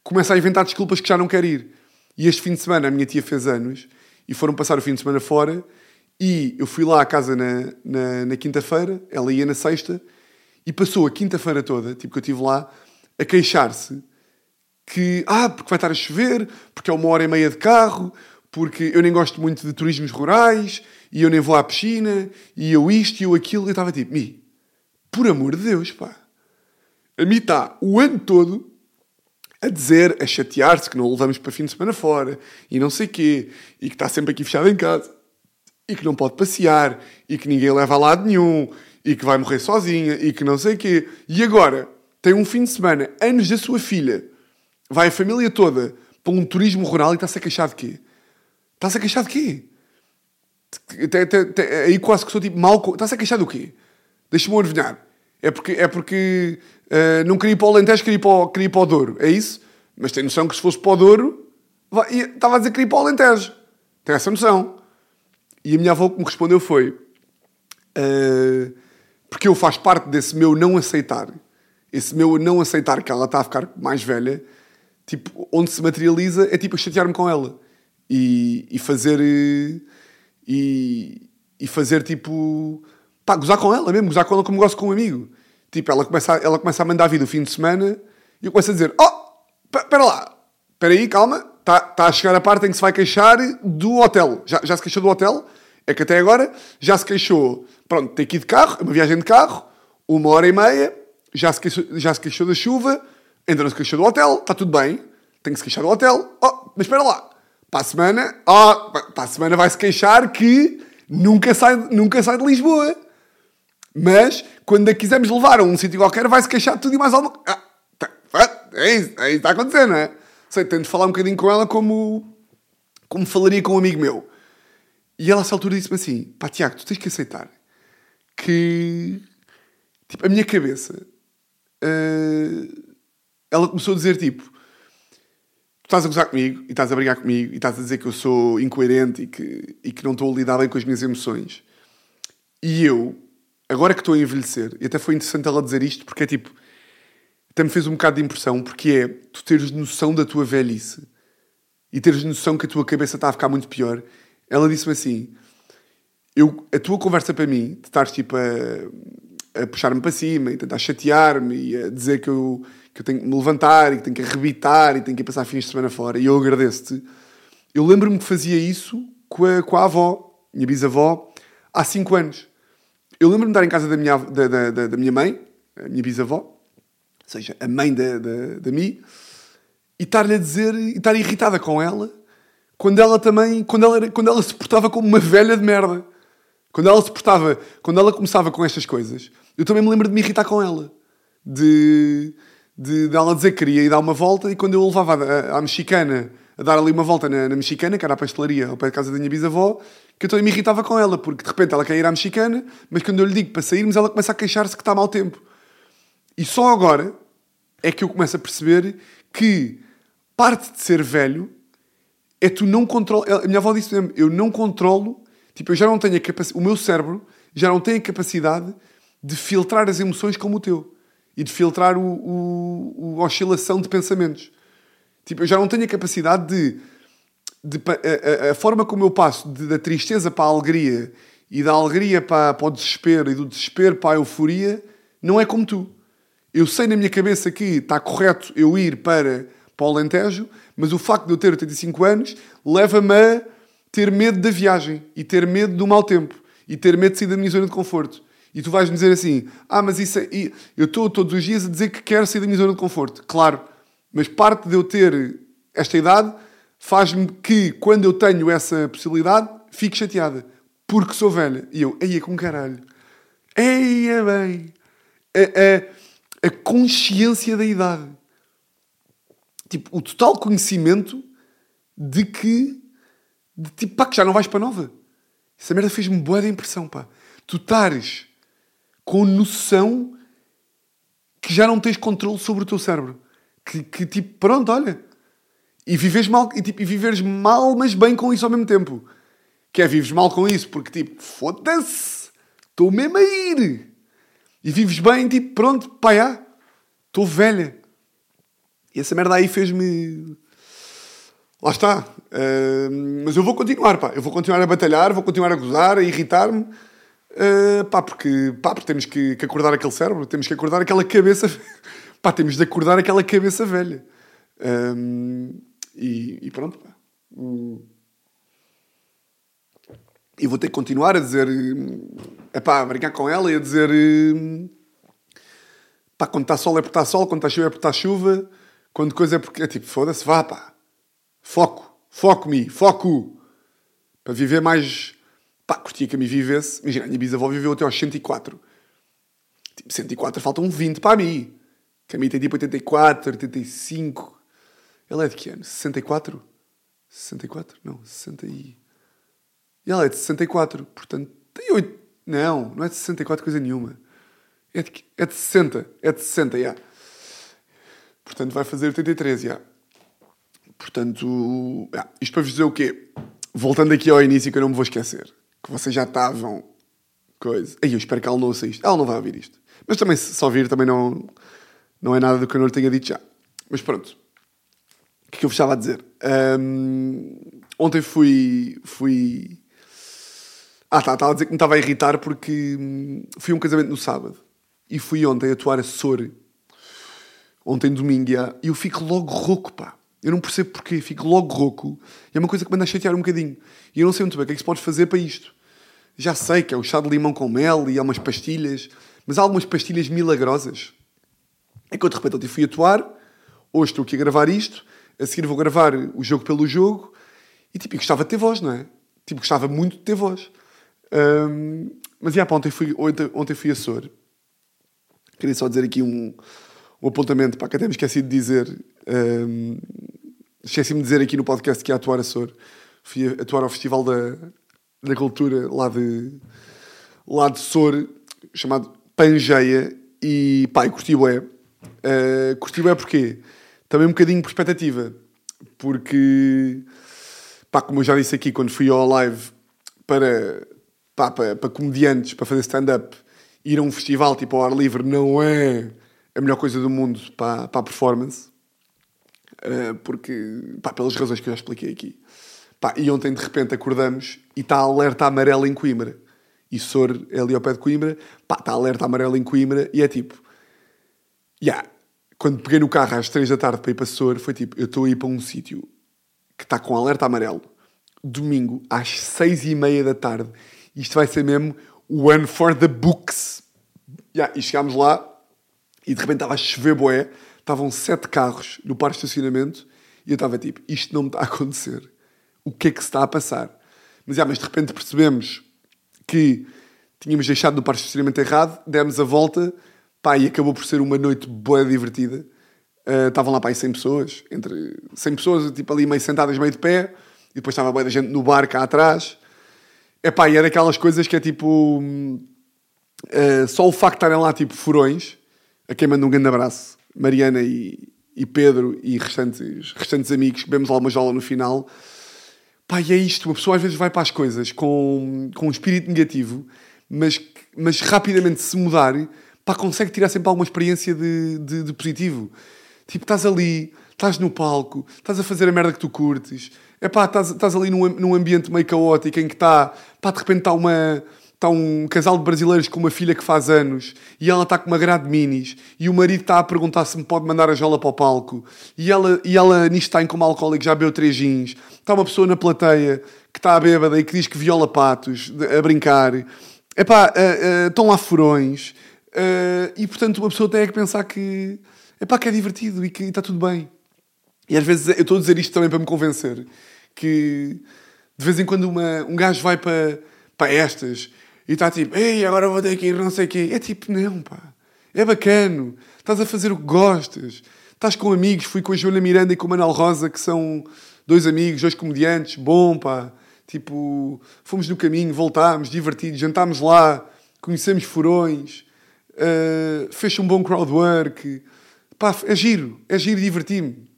começa a inventar desculpas que já não quer ir. E este fim de semana a minha tia fez anos e foram passar o fim de semana fora. E eu fui lá à casa na, na, na quinta-feira, ela ia na sexta, e passou a quinta-feira toda, tipo que eu estive lá, a queixar-se que, ah, porque vai estar a chover, porque é uma hora e meia de carro, porque eu nem gosto muito de turismos rurais, e eu nem vou à piscina, e eu isto e eu aquilo, e eu estava tipo, Mi, por amor de Deus, pá. A mim está o ano todo a dizer, a chatear-se que não o levamos para fim de semana fora, e não sei quê, e que está sempre aqui fechado em casa, e que não pode passear, e que ninguém leva a lado nenhum, e que vai morrer sozinha, e que não sei quê. E agora, tem um fim de semana, anos da sua filha, vai a família toda para um turismo rural e está-se a queixar de quê? Está-se a queixar de quê? Te- Aí quase que sou tipo mal. Está-se a queixar do quê? Deixa-me adivinhar. É porque, é porque ah, não queria ir para o Alentejo, queria ir para o, queria ir para o Douro. É isso? Mas tem noção que se fosse para o Douro, vai- ia- estava a dizer que queria ir para o Alentejo. Tem essa noção. E a minha avó que me respondeu foi... ah, porque eu faço parte desse meu não aceitar. Esse meu não aceitar que ela está a ficar mais velha. Tipo, onde se materializa é tipo chatear-me com ela. E, e fazer... eh, E, e fazer tipo... Pá, gozar com ela mesmo. Gozar com ela como gosto com um amigo. Tipo, ela começa, a, ela começa a mandar a vida o fim de semana e eu começo a dizer: Oh, espera lá, espera aí, calma, está tá a chegar a parte em que se vai queixar do hotel. Já, já se queixou do hotel? É que até agora já se queixou, pronto, tem que ir de carro, é uma viagem de carro, uma hora e meia, já se queixou, já se queixou da chuva, ainda não se queixou do hotel, está tudo bem, tem que se queixar do hotel. Oh, mas espera lá, para a semana, oh, para a semana vai se queixar que nunca sai, nunca sai de Lisboa. Mas, quando a quisermos levar a um sítio qualquer, vai-se queixar de tudo e mais alguma ah, tá, É isso, é isso está a acontecer, não é? Sei, tento falar um bocadinho com ela como, como falaria com um amigo meu. E ela, a essa altura, disse-me assim: pá, Tiago, tu tens que aceitar que. Tipo, a minha cabeça. ah, ela começou a dizer tipo: tu estás a gozar comigo e estás a brigar comigo e estás a dizer que eu sou incoerente e que, e que não estou a lidar bem com as minhas emoções. E eu, agora que estou a envelhecer, e até foi interessante ela dizer isto, porque é tipo, até me fez um bocado de impressão, porque é tu teres noção da tua velhice e teres noção que a tua cabeça está a ficar muito pior. Ela disse-me assim: eu, a tua conversa para mim, de estares tipo a, a puxar-me para cima e tentar chatear-me e a dizer que eu, que eu tenho que me levantar e que tenho que arrebitar e tenho que ir passar fins de semana fora, e eu agradeço-te. Eu lembro-me que fazia isso com a, com a avó, minha bisavó, há 5 anos. Eu lembro-me de estar em casa da minha, da, da, da, da minha mãe, a minha bisavó, ou seja, a mãe da, da, da e estar-lhe a dizer, e estar irritada com ela, quando ela também, quando ela, quando ela se portava como uma velha de merda. Quando ela se portava, quando ela começava com estas coisas, eu também me lembro de me irritar com ela. De, de, de ela dizer que queria ir dar uma volta e quando eu levava à mexicana a dar ali uma volta na, na mexicana, que era a pastelaria ao pé de casa da minha bisavó, que eu me irritava com ela, porque de repente ela quer ir à mexicana, mas quando eu lhe digo para sairmos, ela começa a queixar-se que está mau tempo. E só agora é que eu começo a perceber que parte de ser velho é tu não controlar. A minha avó disse mesmo: eu não controlo, tipo, eu já não tenho a capacidade. O meu cérebro já não tem a capacidade de filtrar as emoções como o teu e de filtrar o, o, o oscilação de pensamentos. Tipo, eu já não tenho a capacidade de. de a, a, forma como eu passo de, da tristeza para a alegria e da alegria para, para o desespero e do desespero para a euforia não é como tu. Eu sei na minha cabeça que está correto eu ir para, para o Alentejo, mas o facto de eu ter 85 anos leva-me a ter medo da viagem e ter medo do mau tempo e ter medo de sair da minha zona de conforto. E tu vais-me dizer assim: Ah, mas isso é. Eu estou todos os dias a dizer que quero sair da minha zona de conforto. Claro, mas parte de eu ter esta idade faz-me que, quando eu tenho essa possibilidade, fique chateada. Porque sou velha. E eu, eia com caralho. Eia bem. A, a, a consciência da idade. Tipo, o total conhecimento de que. De, tipo, pá, que já não vais para nova. Essa merda fez-me boa impressão, pá. Tu estares com noção que já não tens controle sobre o teu cérebro. Que, que tipo, pronto, olha. E vives mal, e, tipo, e viveres mal, mas bem com isso ao mesmo tempo. Que é, vives mal com isso, porque tipo, foda-se, estou mesmo a ir. E vives bem, tipo, pronto, pá, estou velha. E essa merda aí fez-me. Lá está. Uh, mas eu vou continuar, pá. Eu vou continuar a batalhar, vou continuar a gozar, a irritar-me. Uh, pá, porque, pá, porque temos que, que, acordar aquele cérebro, temos que acordar aquela cabeça. *laughs* pá, temos de acordar aquela cabeça velha. Um, e, e, pronto, pá. E vou ter que continuar a dizer. É pá, a brincar com ela e a dizer. Pá, quando está sol é porque está sol, quando está chuva é porque está chuva, quando coisa é porque. É tipo, foda-se, vá, pá. Foco, foco-me, foco. Para viver mais Pá, curtia que a mim vivesse. Imagina, a minha bisavó viveu até aos 104. Tipo, 104 faltam 20 para mim. Que a mim tem tipo 84, 85. Ela é de que ano? 64? 64? Não, 60 e... E ela é de 64, portanto, tem 8... Não, não é de 64 coisa nenhuma. É de, é de 60. É de 60, já. Yeah. Portanto, vai fazer 83, já. Yeah. Portanto, yeah. isto para vos dizer o quê? Voltando aqui ao início que eu não me vou esquecer que vocês já estavam. Coisa. Aí eu espero que ela não ouça isto. Ela não vai ouvir isto. Mas também, se só ouvir, também não, não é nada do que eu não lhe tenha dito já. Mas pronto. O que é que eu vos estava a dizer? Um, ontem fui. fui... Ah, tá, estava a dizer que me estava a irritar porque hum, fui a um casamento no sábado e fui ontem atuar a Sor. Ontem domingo, e eu fico logo rouco, pá. Eu não percebo porquê, fico logo rouco. E é uma coisa que me anda a chatear um bocadinho. E eu não sei muito bem o que é que se pode fazer para isto. Já sei que é o chá de limão com mel e há umas pastilhas, mas há algumas pastilhas milagrosas. É que eu de repente ontem fui atuar, hoje estou aqui a gravar isto, a seguir vou gravar o jogo pelo jogo, e tipo, gostava de ter voz, não é? Tipo, gostava muito de ter voz. Um, mas já, pá, ontem fui, ontem, ontem fui a Sor. Queria só dizer aqui um, um apontamento, para que até me esqueci de dizer. Um, Esqueci-me de dizer aqui no podcast que ia atuar a Sor. Fui atuar ao Festival da, da Cultura lá de, lá de Sor, chamado Pangeia, e pá, e curti bué. Uh, curti bué porquê? Também um bocadinho por expectativa, porque, pá, como eu já disse aqui, quando fui ao live para, pá, para, para comediantes, para fazer stand-up, ir a um festival tipo ao ar livre não é a melhor coisa do mundo para, para a performance. Uh, porque, pá, pelas razões que eu já expliquei aqui. Pá, e ontem de repente acordamos e está alerta amarela em Coimbra. E Sor é ali ao pé de Coimbra, pá, está alerta amarela em Coimbra e é tipo, yeah, quando peguei no carro às 3 da tarde para ir para Sor, foi tipo, eu estou a ir para um sítio que está com alerta amarelo, domingo às 6 e meia da tarde. Isto vai ser mesmo one for the books. Yeah, e chegámos lá e de repente estava a chover boé, estavam sete carros no parque de estacionamento e eu estava tipo, isto não me está a acontecer. O que é que se está a passar? Mas, já, mas de repente percebemos que tínhamos deixado no parque de estacionamento errado, demos a volta, pá, e acabou por ser uma noite boa divertida. Uh, estavam lá, pá, 100 pessoas, entre 100 pessoas, tipo ali meio sentadas, meio de pé, e depois estava boa da gente no bar cá atrás. É pá, e era aquelas coisas que é tipo... Uh, só o facto de estarem lá, tipo, furões, a quem manda um grande abraço, Mariana e, e Pedro e restantes, restantes amigos, bebemos lá uma jola no final. Pá, e é isto, uma pessoa às vezes vai para as coisas com, com um espírito negativo, mas, mas rapidamente se mudar, pá, consegue tirar sempre alguma experiência de, de, de positivo. Tipo, estás ali, estás no palco, estás a fazer a merda que tu curtes, é pá, estás, estás ali num, num ambiente meio caótico em que está, pá, de repente está uma. Está um casal de brasileiros com uma filha que faz anos e ela está com uma grade de minis e o marido está a perguntar se me pode mandar a jola para o palco e ela, e ela nisto está em como alcoólico, já bebeu três jeans. Está uma pessoa na plateia que está bêbada e que diz que viola patos a brincar. Epá, uh, uh, estão lá furões. Uh, e portanto uma pessoa tem que pensar que, epá, que é divertido e que está tudo bem. E às vezes eu estou a dizer isto também para me convencer que de vez em quando uma, um gajo vai para, para estas e está tipo, ei, agora vou ter que ir não sei o quê. É tipo, não, pá. É bacano. Estás a fazer o que gostas. Estás com amigos. Fui com a Joana Miranda e com o Manuel Rosa, que são dois amigos, dois comediantes. Bom, pá. Tipo, fomos no caminho, voltámos, divertidos, jantámos lá, conhecemos furões, uh, fez um bom crowdwork. Pá, é giro. É giro diverti-me.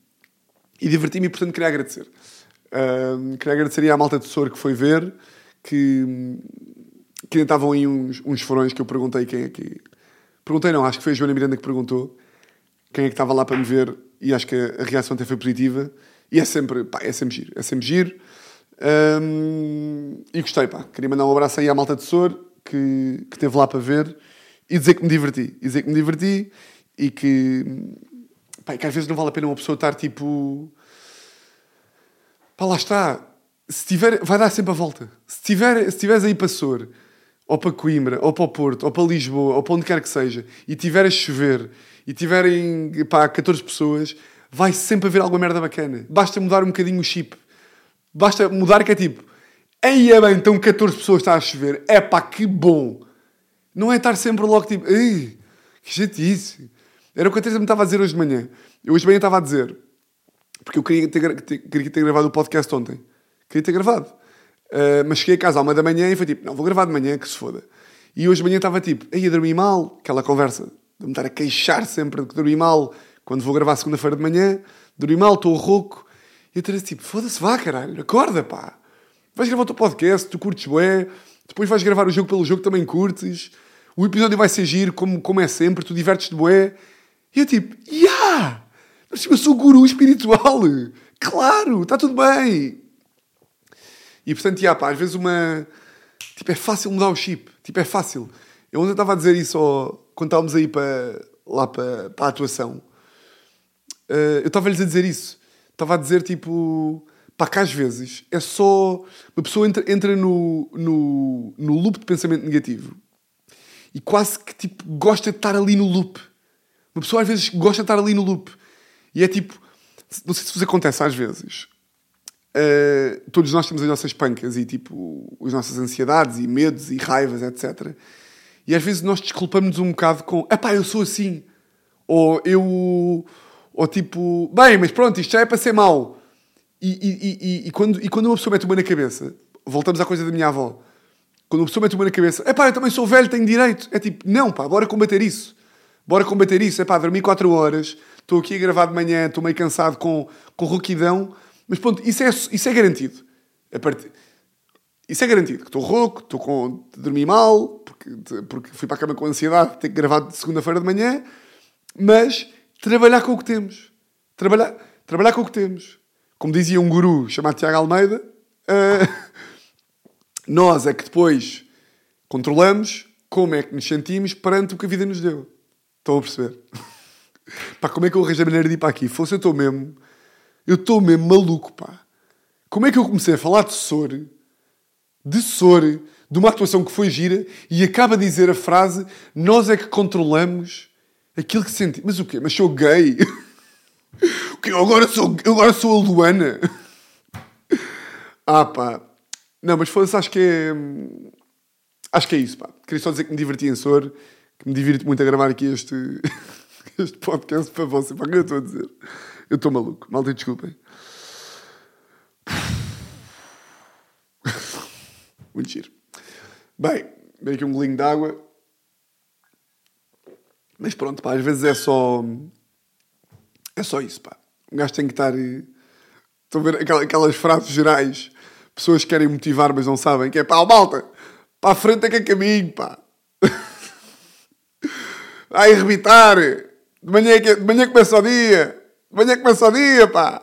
E diverti-me e, portanto, queria agradecer. Uh, queria agradecer à malta de Sor que foi ver, que que estavam aí uns, uns furões que eu perguntei quem é que. Perguntei, não, acho que foi a Joana Miranda que perguntou quem é que estava lá para me ver e acho que a, reação até foi positiva. E é sempre, pá, é sempre giro, é sempre giro. Um, e gostei, pá. Queria mandar um abraço aí à malta de Sor que, que esteve lá para ver e dizer que me diverti. E dizer que me diverti e que, pá, que às vezes não vale a pena uma pessoa estar tipo. Pá, lá está. Se tiver, vai dar sempre a volta. Se, tiver, se tiveres aí para Sor ou para Coimbra, ou para o Porto, ou para Lisboa, ou para onde quer que seja, e tiver a chover, e tiverem pá, 14 pessoas, vai sempre haver alguma merda bacana. Basta mudar um bocadinho o chip. Basta mudar que é tipo, aí é bem, estão 14 pessoas, está a chover. É pá, que bom. Não é estar sempre logo tipo, que chatice. Era o que a Teresa me estava a dizer hoje de manhã. Eu hoje de manhã estava a dizer, porque eu queria ter, queria ter gravado o podcast ontem. Queria ter gravado. Uh, mas cheguei a casa à uma da manhã e foi tipo, não, vou gravar de manhã, que se foda. E hoje de manhã estava tipo, aí a dormir mal, aquela conversa de me estar a queixar sempre de que dormi mal quando vou gravar segunda-feira de manhã, dormi mal, estou rouco. E eu teria tipo, foda-se, vá caralho, acorda pá. Vais gravar o teu podcast, tu curtes bué, depois vais gravar o jogo pelo jogo, também curtes. O episódio vai ser giro, como, como é sempre, tu divertes-te bué. E eu tipo, yeah! Eu sou o guru espiritual. *laughs* Claro, está tudo bem. E portanto, yeah, pá, às vezes uma. Tipo, é fácil mudar o chip. Tipo, é fácil. Eu ontem estava a dizer isso ó, quando estávamos aí para, lá para, para a atuação. Uh, eu estava-lhes a dizer isso. Estava a dizer, tipo, pá, que às vezes é só. Uma pessoa entra, entra no, no, no loop de pensamento negativo e quase que, tipo, gosta de estar ali no loop. Uma pessoa às vezes gosta de estar ali no loop. E é tipo. Não sei se vos acontece às vezes. Uh, todos nós temos as nossas pancas e tipo as nossas ansiedades e medos e raivas, etc. E às vezes nós desculpamos um bocado com epá, eu sou assim. Ou eu. Ou tipo, bem, mas pronto, isto já é para ser mau. E, e, e, e, quando, e quando uma pessoa mete uma na cabeça, voltamos à coisa da minha avó. Quando uma pessoa mete uma na cabeça, epá, eu também sou velho, tenho direito. É tipo, não, pá, bora combater isso. Bora combater isso. É pá, dormi 4 horas, estou aqui a gravar de manhã, estou meio cansado com, com rouquidão mas pronto, isso é, isso é garantido. A part... Isso é garantido. Que estou rouco, estou com. dormi mal, porque, porque fui para a cama com ansiedade, tenho gravar de segunda-feira de manhã. Mas trabalhar com o que temos. Trabalhar, trabalhar com o que temos. Como dizia um guru chamado Tiago Almeida, uh, *laughs* nós é que depois controlamos como é que nos sentimos perante o que a vida nos deu. Estão a perceber? *laughs* Pá, como é que eu arranjei a maneira de ir para aqui? Fosse eu estou mesmo eu estou mesmo maluco, pá. Como é que eu comecei a falar de Sor, de Sor, de uma atuação que foi gira, e acaba de dizer a frase: Nós é que controlamos aquilo que sentimos. Mas o quê? Mas sou gay? *laughs* o quê? Eu agora sou, eu agora sou a Luana? *laughs* ah, pá. Não, mas foda-se, acho que é. Acho que é isso, pá. Queria só dizer que me diverti em Sor, que me divirto muito a gravar aqui este, *laughs* este podcast para você. Pá, o que eu estou a dizer? Eu estou maluco. Malta, desculpem. Muito giro. Bem, bem aqui um golinho de água. Mas pronto, pá, às vezes é só. É só isso, pá. Um gajo tem que estar. Estão a ver aquelas frases gerais. Pessoas que querem motivar, mas não sabem. Que é pá, malta. Para a frente é que é caminho, pá. *laughs* Vai arrebitar. De manhã, é que, de manhã começa o dia. De manhã começa o dia, pá.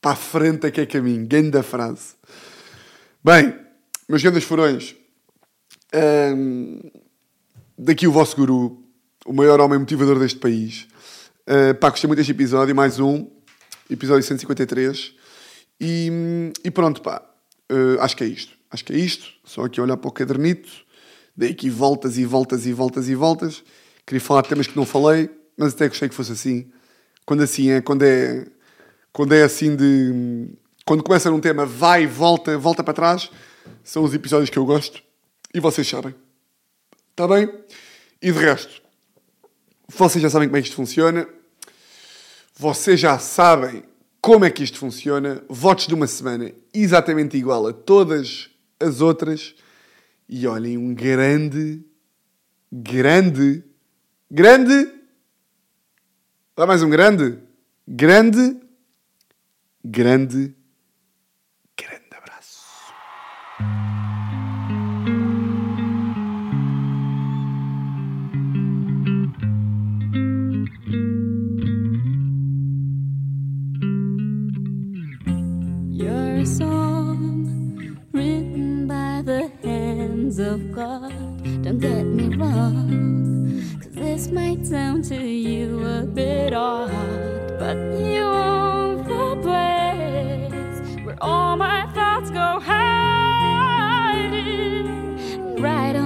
Para a frente é que é caminho. Grande frase. Bem, meus grandes furões. hum, daqui o vosso guru, o maior homem motivador deste país. Uh, pá, gostei muito deste episódio, mais um, episódio 153. E, e pronto, pá, uh, acho que é isto. Acho que é isto. Só aqui olhar para o cadernito, dei aqui voltas e voltas e voltas e voltas. Queria falar de temas que não falei, mas até gostei que fosse assim. Quando assim é, quando é, quando é assim de. Quando começa num tema, vai, volta, volta para trás, são os episódios que eu gosto e vocês sabem. Está bem? E de resto, vocês já sabem como é que isto funciona. Vocês já sabem como é que isto funciona. Votos de uma semana exatamente igual a todas as outras. E olhem, um grande, grande, grande. Dá mais um grande, grande, grande, this might sound to you a bit odd, but you own the place where all my thoughts go hiding. Right under